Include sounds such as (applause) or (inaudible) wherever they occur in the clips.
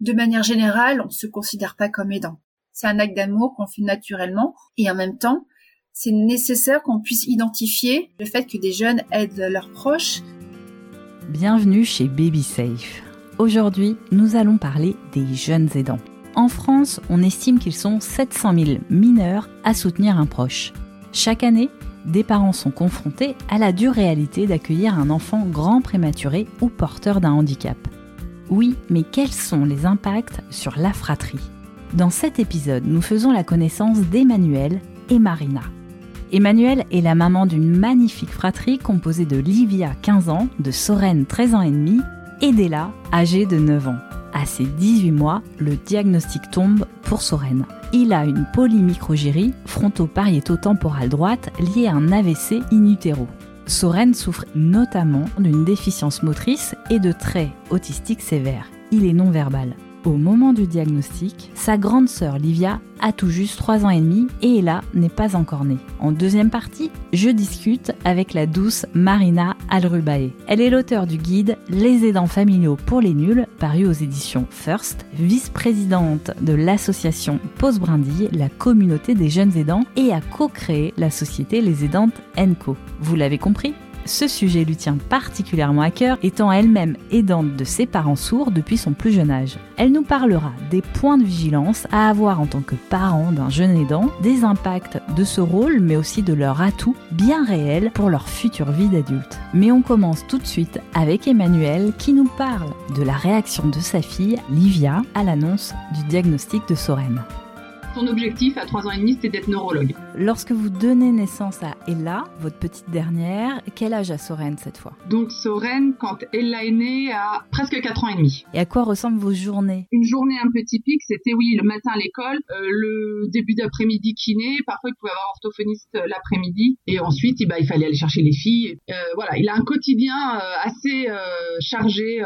De manière générale, on ne se considère pas comme aidant. C'est un acte d'amour qu'on fait naturellement et en même temps, c'est nécessaire qu'on puisse identifier le fait que des jeunes aident leurs proches. Bienvenue chez Baby Safe. Aujourd'hui, nous allons parler des jeunes aidants. En France, on estime qu'ils sont 700 000 mineurs à soutenir un proche. Chaque année, des parents sont confrontés à la dure réalité d'accueillir un enfant grand prématuré ou porteur d'un handicap. Oui, mais quels sont les impacts sur la fratrie? Dans cet épisode, nous faisons la connaissance d'Emmanuel et Marina. Emmanuel est la maman d'une magnifique fratrie composée de Livia, 15 ans, de Soren, 13 ans et demi, et d'Ella, âgée de 9 ans. À ses 18 mois, le diagnostic tombe pour Soren. Il a une polymicrogérie fronto-pariéto-temporale droite liée à un AVC in utero. Soren souffre notamment d'une déficience motrice et de traits autistiques sévères. Il est non-verbal. Au moment du diagnostic, sa grande sœur Livia a tout juste 3 ans et demi et Ella n'est pas encore née. En deuxième partie, je discute avec la douce Marina Alrubae. Elle est l'auteur du guide Les aidants familiaux pour les nuls, paru aux éditions First, vice-présidente de l'association Pause Brindille, la communauté des jeunes aidants, et a co-créé la société Les Aidantes Co. Vous l'avez compris? Ce sujet lui tient particulièrement à cœur, étant elle-même aidante de ses parents sourds depuis son plus jeune âge. Elle nous parlera des points de vigilance à avoir en tant que parent d'un jeune aidant, des impacts de ce rôle, mais aussi de leur atout bien réel pour leur future vie d'adulte. Mais on commence tout de suite avec Emmanuel qui nous parle de la réaction de sa fille, Livia, à l'annonce du diagnostic de Soren. Son objectif à 3 ans et demi, c'était d'être neurologue. Lorsque vous donnez naissance à Ella, votre petite dernière, quel âge a Soren cette fois? Donc Soren, quand Ella est née, a presque 4 ans et demi. Et à quoi ressemblent vos journées? Une journée un peu typique, c'était oui, le matin à l'école, euh, le début d'après-midi kiné, parfois il pouvait avoir orthophoniste euh, l'après-midi, et ensuite eh ben, il fallait aller chercher les filles. Euh, voilà, il a un quotidien assez chargé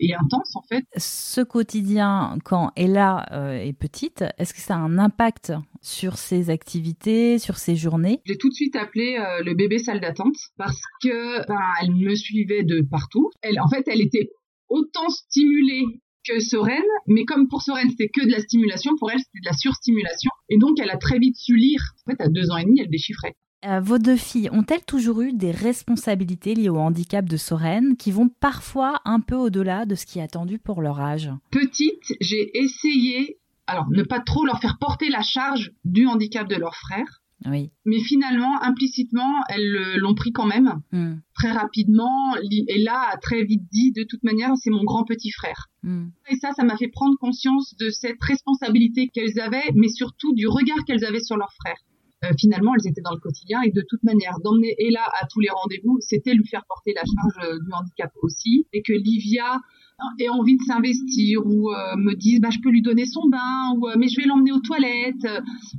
et intense en fait. Ce quotidien, quand Ella est petite, est-ce que ça a un impact sur ses activités, sur ses journées J'ai tout de suite appelé euh, le bébé salle d'attente parce que ben, elle me suivait de partout. Elle, en fait, elle était autant stimulée que Soren, mais comme pour Soren c'était que de la stimulation, pour elle c'était de la surstimulation, et donc elle a très vite su lire. En fait, à deux ans et demi, elle déchiffrait. Euh, vos deux filles ont-elles toujours eu des responsabilités liées au handicap de Soren qui vont parfois un peu au-delà de ce qui est attendu pour leur âge? Petite, j'ai essayé alors ne pas trop leur faire porter la charge du handicap de leur frère. Oui. Mais finalement, implicitement, elles l'ont pris quand même hmm. très rapidement. Et là, a très vite dit, de toute manière, c'est mon grand petit frère. Hmm. Et ça, ça m'a fait prendre conscience de cette responsabilité qu'elles avaient, mais surtout du regard qu'elles avaient sur leur frère. Euh, finalement, elles étaient dans le quotidien et de toute manière, d'emmener Ella à tous les rendez-vous, c'était lui faire porter la charge euh, du handicap aussi. Et que Livia ait envie de s'investir ou euh, me dise bah, je peux lui donner son bain ou mais je vais l'emmener aux toilettes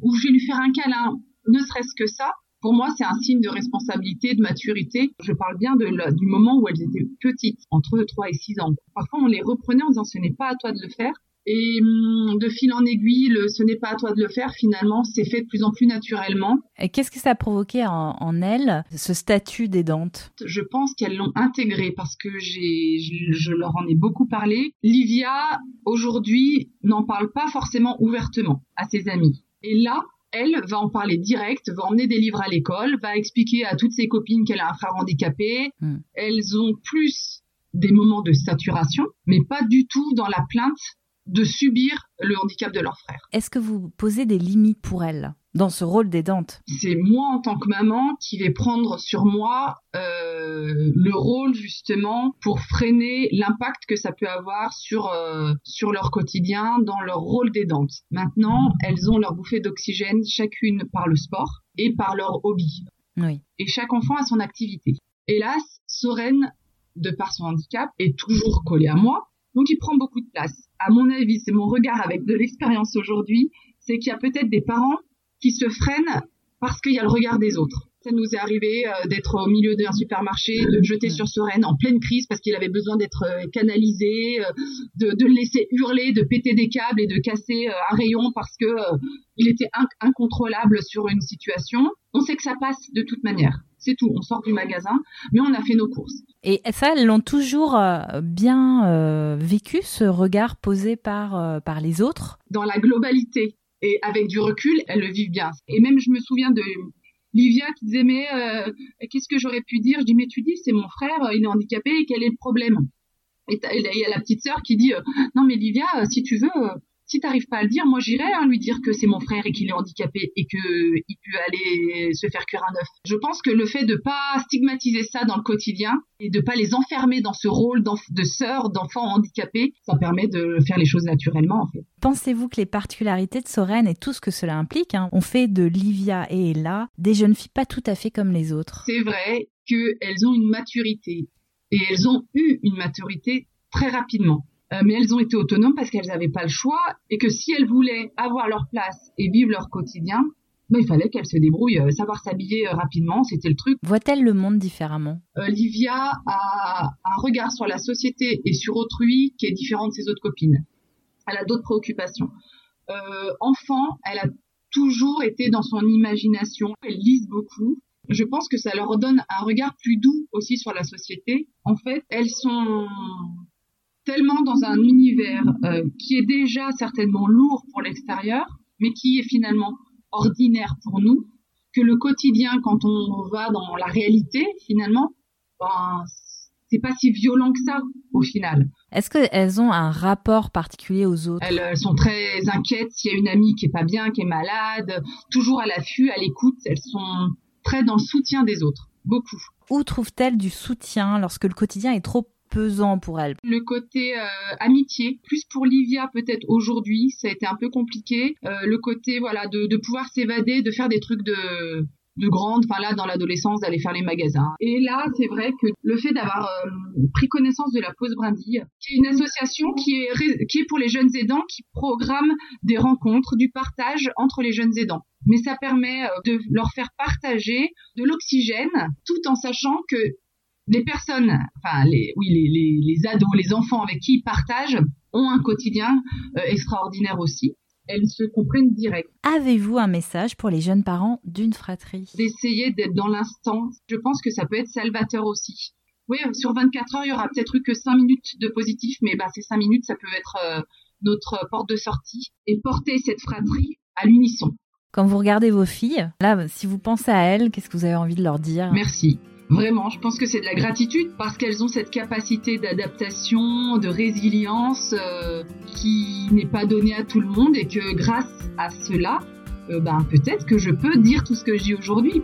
ou je vais lui faire un câlin, ne serait-ce que ça. Pour moi, c'est un signe de responsabilité, de maturité. Je parle bien de du moment où elles étaient petites, entre 3 et 6 ans. Parfois, on les reprenait en disant ce n'est pas à toi de le faire. Et hum, de fil en aiguille, ce n'est pas à toi de le faire, finalement, c'est fait de plus en plus naturellement. Et qu'est-ce que ça a provoqué en, en elles, ce statut d'aidante Je pense qu'elles l'ont intégré parce que j'ai, je, je, leur en ai beaucoup parlé. Livia, aujourd'hui, n'en parle pas forcément ouvertement à ses amis. Et là, elle va en parler direct, va emmener des livres à l'école, va expliquer à toutes ses copines qu'elle a un frère handicapé. Hmm. Elles ont plus des moments de saturation, mais pas du tout dans la plainte de subir le handicap de leur frère. Est-ce que vous posez des limites pour elles dans ce rôle d'aidante C'est moi en tant que maman qui vais prendre sur moi euh, le rôle justement pour freiner l'impact que ça peut avoir sur euh, sur leur quotidien dans leur rôle d'aidante. Maintenant, elles ont leur bouffée d'oxygène chacune par le sport et par leur hobby. Oui. Et chaque enfant a son activité. Hélas, Soren, de par son handicap, est toujours collée à moi donc il prend beaucoup de place. À mon avis, c'est mon regard avec de l'expérience aujourd'hui, c'est qu'il y a peut-être des parents qui se freinent parce qu'il y a le regard des autres. Ça nous est arrivé euh, d'être au milieu d'un supermarché, de le jeter sur Soren en pleine crise parce qu'il avait besoin d'être euh, canalisé, euh, de, de, le laisser hurler, de péter des câbles et de casser un rayon parce que il était incontrôlable sur une situation. On sait que ça passe de toute manière. C'est tout. On sort du magasin, mais on a fait nos courses. Et ça, elles l'ont toujours bien vécu, ce regard posé par, par les autres? Dans la globalité et avec du recul, elles le vivent bien. Et même, je me souviens de Livia qui disait mais euh, qu'est-ce que j'aurais pu dire? Je dis mais tu dis c'est mon frère, il est handicapé et quel est le problème? Et il y a la petite sœur qui dit euh, non mais Livia si tu veux si t'arrives pas à le dire, moi j'irai hein, lui dire que c'est mon frère et qu'il est handicapé et que il peut aller se faire cuire un œuf. Je pense que le fait de pas stigmatiser ça dans le quotidien et de pas les enfermer dans ce rôle de sœur d'enfant handicapé, ça permet de faire les choses naturellement en fait. Pensez-vous que les particularités de Soren et tout ce que cela implique hein, ont fait de Livia et Ella des jeunes filles pas tout à fait comme les autres? C'est vrai qu'elles ont une maturité et elles ont eu une maturité très rapidement. Euh, mais elles ont été autonomes parce qu'elles n'avaient pas le choix et que si elles voulaient avoir leur place et vivre leur quotidien, ben, il fallait qu'elles se débrouillent, euh, savoir s'habiller euh, rapidement, c'était le truc. Voit-elle le monde différemment? Livia a un regard sur la société et sur autrui qui est différent de ses autres copines. Elle a d'autres préoccupations. enfant, elle a toujours été dans son imagination, elle lise beaucoup. Je pense que ça leur donne un regard plus doux aussi sur la société. En fait, elles sont tellement dans un univers euh, qui est déjà certainement lourd pour l'extérieur, mais qui est finalement ordinaire pour nous, que le quotidien, quand on va dans la réalité, finalement, ben, c'est pas si violent que ça au final. Est-ce qu'elles ont un rapport particulier aux autres? Elles, elles, sont très inquiètes s'il y a une amie qui est pas bien, qui est malade, toujours à l'affût, à l'écoute. Elles sont très dans le soutien des autres, beaucoup. Où trouvent-elles du soutien lorsque le quotidien est trop pesant pour elle. Le côté euh, amitié, plus pour Livia peut-être aujourd'hui, ça a été un peu compliqué. Euh, le côté voilà de, pouvoir s'évader, de faire des trucs de de grande, enfin là dans l'adolescence d'aller faire les magasins. Et là, c'est vrai que le fait d'avoir euh, pris connaissance de la pause brindille, qui est une association qui est qui est pour les jeunes aidants, qui programme des rencontres, du partage entre les jeunes aidants. Mais ça permet de leur faire partager de l'oxygène, tout en sachant que les personnes, enfin les, oui, les, les, ados, les enfants avec qui ils partagent ont un quotidien euh, extraordinaire aussi. Elles se comprennent direct. Avez-vous un message pour les jeunes parents d'une fratrie? D'essayer d'être dans l'instant. Je pense que ça peut être salvateur aussi. Oui, sur 24 heures, il y aura peut-être eu que 5 minutes de positif, mais bah, ces 5 minutes, ça peut être euh, notre porte de sortie et porter cette fratrie à l'unisson. Quand vous regardez vos filles, là, si vous pensez à elles, qu'est-ce que vous avez envie de leur dire? Merci. Vraiment, je pense que c'est de la gratitude parce qu'elles ont cette capacité d'adaptation, de résilience euh, qui n'est pas donnée à tout le monde et que grâce à cela, euh, ben, peut-être que je peux dire tout ce que je dis aujourd'hui.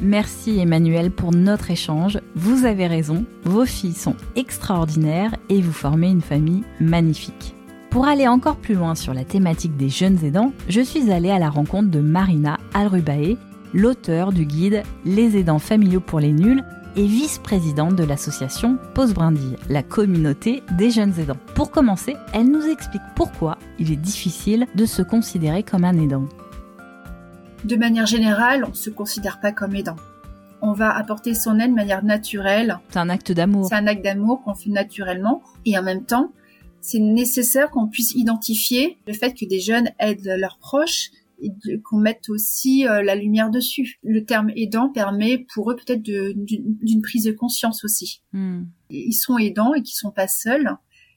Merci Emmanuel pour notre échange. Vous avez raison, vos filles sont extraordinaires et vous formez une famille magnifique. Pour aller encore plus loin sur la thématique des jeunes aidants, je suis allée à la rencontre de Marina Alrubae, l'auteur du guide Les aidants familiaux pour les nuls et vice-présidente de l'association Pause Brindille, la communauté des jeunes aidants. Pour commencer, elle nous explique pourquoi il est difficile de se considérer comme un aidant. De manière générale, on ne se considère pas comme aidant. On va apporter son aide de manière naturelle. C'est un acte d'amour. C'est un acte d'amour qu'on fait naturellement. Et en même temps, c'est nécessaire qu'on puisse identifier le fait que des jeunes aident leurs proches et qu'on mette aussi euh, la lumière dessus. Le terme aidant permet pour eux peut-être d'une prise de conscience aussi. Hmm. Ils sont aidants et qui sont pas seuls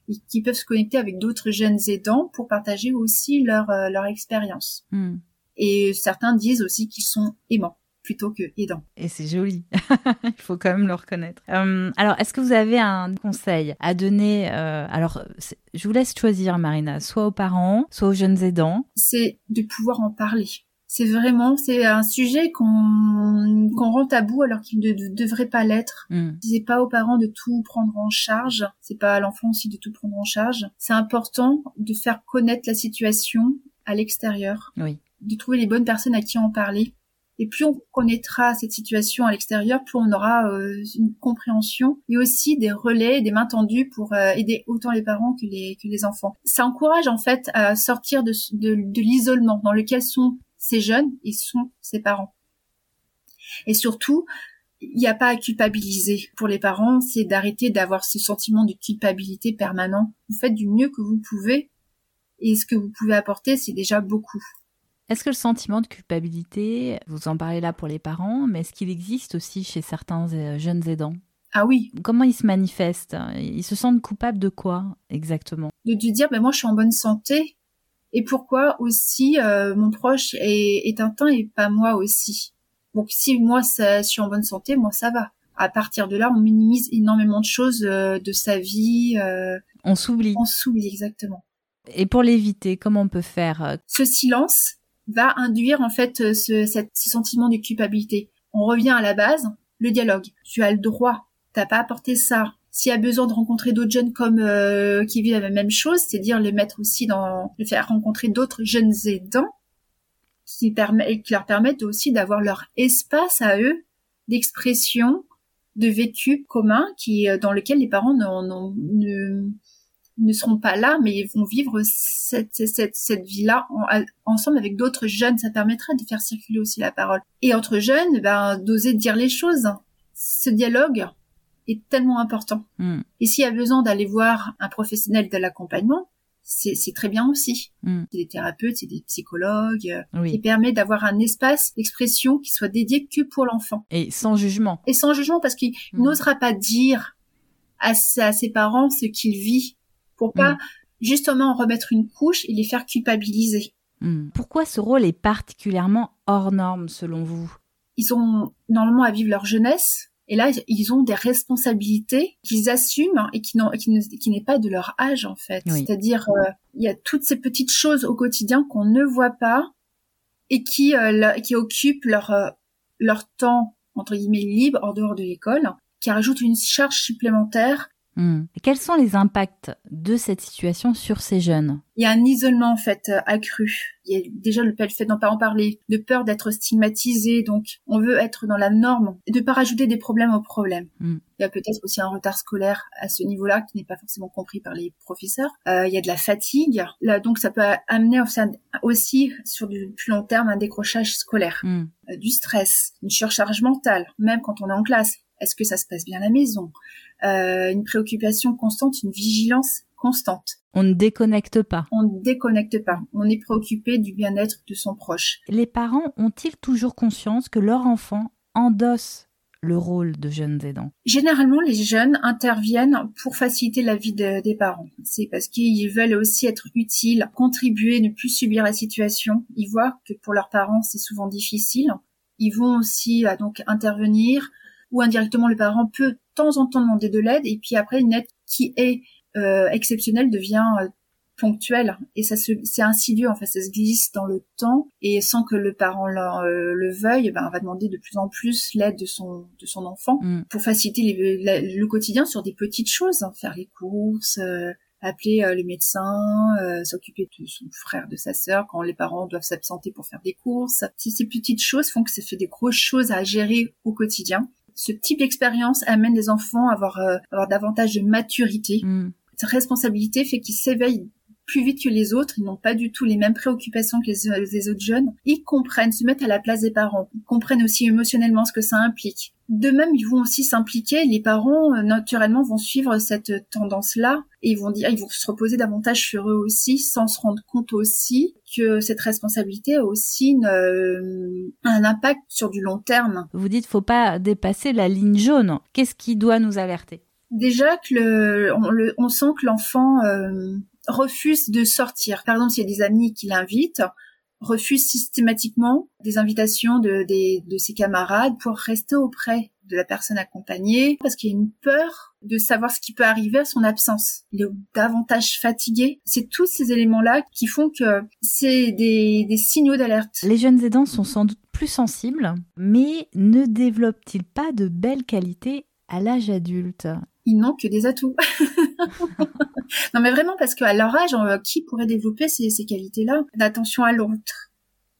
et qui peuvent se connecter avec d'autres jeunes aidants pour partager aussi leur, euh, leur expérience. Hmm. Et certains disent aussi qu'ils sont aimants plutôt que aidant. Et c'est joli. (laughs) Il faut quand même le reconnaître. Euh, alors, est-ce que vous avez un conseil à donner euh, Alors, je vous laisse choisir, Marina, soit aux parents, soit aux jeunes aidants. C'est de pouvoir en parler. C'est vraiment, c'est un sujet qu'on qu'on rend tabou alors qu'il ne devrait pas l'être. Mm. C'est pas aux parents de tout prendre en charge, c'est pas à l'enfant aussi de tout prendre en charge. C'est important de faire connaître la situation à l'extérieur. Oui. De trouver les bonnes personnes à qui en parler et plus on connaîtra cette situation à l'extérieur, plus on aura euh, une compréhension et aussi des relais, des mains tendues pour euh, aider autant les parents que les, enfants. Ça encourage en fait à sortir de, l'isolement dans lequel sont ces jeunes et sont ses parents. Et surtout, il n'y a pas à culpabiliser pour les parents, c'est d'arrêter d'avoir ce sentiment de culpabilité permanent. Vous faites du mieux que vous pouvez et ce que vous pouvez apporter, c'est déjà beaucoup. Est-ce que le sentiment de culpabilité, vous en parlez là pour les parents, mais est-ce qu'il existe aussi chez certains euh, jeunes aidants? Ah oui. Comment ils se manifestent? Ils se sentent coupables de quoi exactement? De, dire, ben moi je suis en bonne santé, et pourquoi aussi euh, mon proche est, est atteint et pas moi aussi? Donc si moi ça, je suis en bonne santé, moi ça va. À partir de là, on minimise énormément de choses euh, de sa vie. on s'oublie. On s'oublie exactement. Et pour l'éviter, comment on peut faire? Ce silence, va induire en fait euh, ce, ce sentiment de culpabilité. On revient à la base, le dialogue. Tu as le droit, t'as pas apporté ça. S'il y a besoin de rencontrer d'autres jeunes comme euh, qui vivent la même chose, c'est-à-dire les mettre aussi dans, faire rencontrer d'autres jeunes aidants qui, permet, qui leur permettent aussi d'avoir leur espace à eux d'expression, de vécu commun, qui euh, dans lequel les parents ne, ne seront pas là, mais ils vont vivre cette, cette, cette vie-là ensemble avec d'autres jeunes. Ça permettra de faire circuler aussi la parole. Et entre jeunes, ben, d'oser dire les choses. Ce dialogue est tellement important. Hmm. Et s'il y a besoin d'aller voir un professionnel de l'accompagnement, c'est très bien aussi. Mm. C'est des thérapeutes, c'est des psychologues, euh, qui permet d'avoir un espace d'expression qui soit dédié que pour l'enfant. Et sans jugement. Et sans jugement, parce qu'il hmm. n'osera pas dire à, à ses parents ce qu'il vit pour pas mm. justement remettre une couche et les faire culpabiliser. Mm. Pourquoi ce rôle est particulièrement hors norme selon vous? Ils ont normalement à vivre leur jeunesse. Et là, ils ont des responsabilités qu'ils assument et qui, qui, qui n'est pas de leur âge en fait. C'est-à-dire, euh, il y a toutes ces petites choses au quotidien qu'on ne voit pas et qui, euh, qui occupent leur, euh, leur temps entre guillemets libre en dehors de l'école, qui rajoutent une charge supplémentaire Hmm. quels sont les impacts de cette situation sur ces jeunes? Il y a un isolement en fait euh, accru. Il y a déjà le fait d'en pas en parler, de peur d'être stigmatisé, donc on veut être dans la norme, et de pas rajouter des problèmes aux problèmes. Hmm. Il y a peut-être aussi un retard scolaire à ce niveau-là qui n'est pas forcément compris par les professeurs. Euh, il y a de la fatigue, Là, donc ça peut amener aussi sur du plus long terme un décrochage scolaire, hmm. euh, du stress, une surcharge mentale, même quand on est en classe. Est-ce que ça se passe bien à la maison? Euh, Une préoccupation constante, une vigilance constante. On ne déconnecte pas. On ne déconnecte pas. On est préoccupé du bien-être de son proche. Les parents ont-ils toujours conscience que leur enfant endosse le rôle de jeunes aidants? Généralement, les jeunes interviennent pour faciliter la vie des parents. C'est parce qu'ils veulent aussi être utiles, contribuer, ne plus subir la situation. Ils voient que pour leurs parents, c'est souvent difficile. Ils vont aussi euh, donc intervenir ou indirectement le parent peut temps en temps demander de l'aide et puis après une aide qui est euh, exceptionnelle devient euh, ponctuelle et ça se c'est insidieux en fait ça se glisse dans le temps et sans que le parent le, euh, le veuille ben on va demander de plus en plus l'aide de son de son enfant mm. pour faciliter le quotidien sur des petites choses hein, faire les courses appeler le médecin, s'occuper de son frère, de sa sœur quand les parents doivent s'absenter pour faire des courses. Si ces petites choses font que ça fait des grosses choses à gérer au quotidien, ce type d'expérience amène les enfants à avoir, euh, avoir davantage de maturité. Mm. Cette responsabilité fait qu'ils s'éveillent plus vite que les autres, ils n'ont pas du tout les mêmes préoccupations que les, autres jeunes. Ils comprennent, se mettent à la place des parents, ils comprennent aussi émotionnellement ce que ça implique. De même, ils vont aussi s'impliquer. Les parents, euh, naturellement, vont suivre cette tendance-là et ils vont dire, ils vont se reposer davantage sur eux aussi, sans se rendre compte aussi que cette responsabilité a aussi euh, un impact sur du long terme. Vous dites, faut pas dépasser la ligne jaune. Qu'est-ce qui doit nous alerter? Déjà que le, on, sent que l'enfant euh, refuse de sortir. Par exemple, s'il y a des amis qui l'invitent, refuse systématiquement des invitations de, de, ses camarades pour rester auprès de la personne accompagnée parce qu'il y a une peur de savoir ce qui peut arriver à son absence. Il est davantage fatigué. C'est tous ces éléments-là qui font que c'est des, des signaux d'alerte. Les jeunes aidants sont sans doute plus sensibles, mais ne développent-ils pas de belles qualités à l'âge adulte? Ils n'ont que des atouts. (laughs) (laughs) non, mais vraiment, parce qu'à leur âge, qui pourrait développer ces, ces qualités-là? D'attention à l'autre,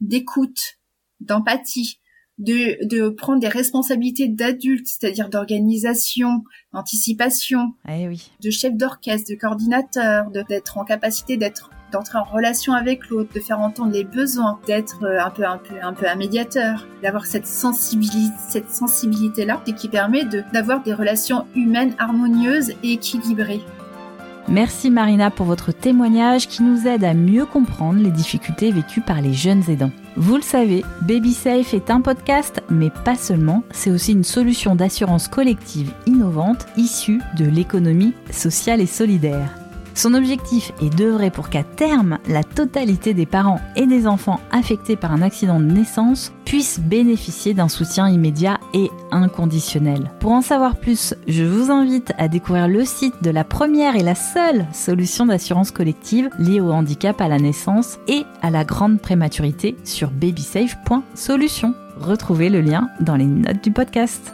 d'écoute, d'empathie, de, de prendre des responsabilités d'adulte, c'est-à-dire d'organisation, d'anticipation, eh oui. de chef d'orchestre, de coordinateur, d'être en capacité d'être d'entrer en relation avec l'autre, de faire entendre les besoins, d'être euh, un peu, un peu, un peu un médiateur, d'avoir cette sensibilité, cette sensibilité-là, qui permet d'avoir des relations humaines harmonieuses et équilibrées. Merci Marina pour votre témoignage qui nous aide à mieux comprendre les difficultés vécues par les jeunes aidants. Vous le savez, Baby Safe est un podcast, mais pas seulement, c'est aussi une solution d'assurance collective innovante issue de l'économie sociale et solidaire. Son objectif est d'œuvrer pour qu'à terme, la totalité des parents et des enfants affectés par un accident de naissance puissent bénéficier d'un soutien immédiat et inconditionnel. Pour en savoir plus, je vous invite à découvrir le site de la première et la seule solution d'assurance collective liée au handicap à la naissance et à la grande prématurité sur babysafe.solution. Retrouvez le lien dans les notes du podcast.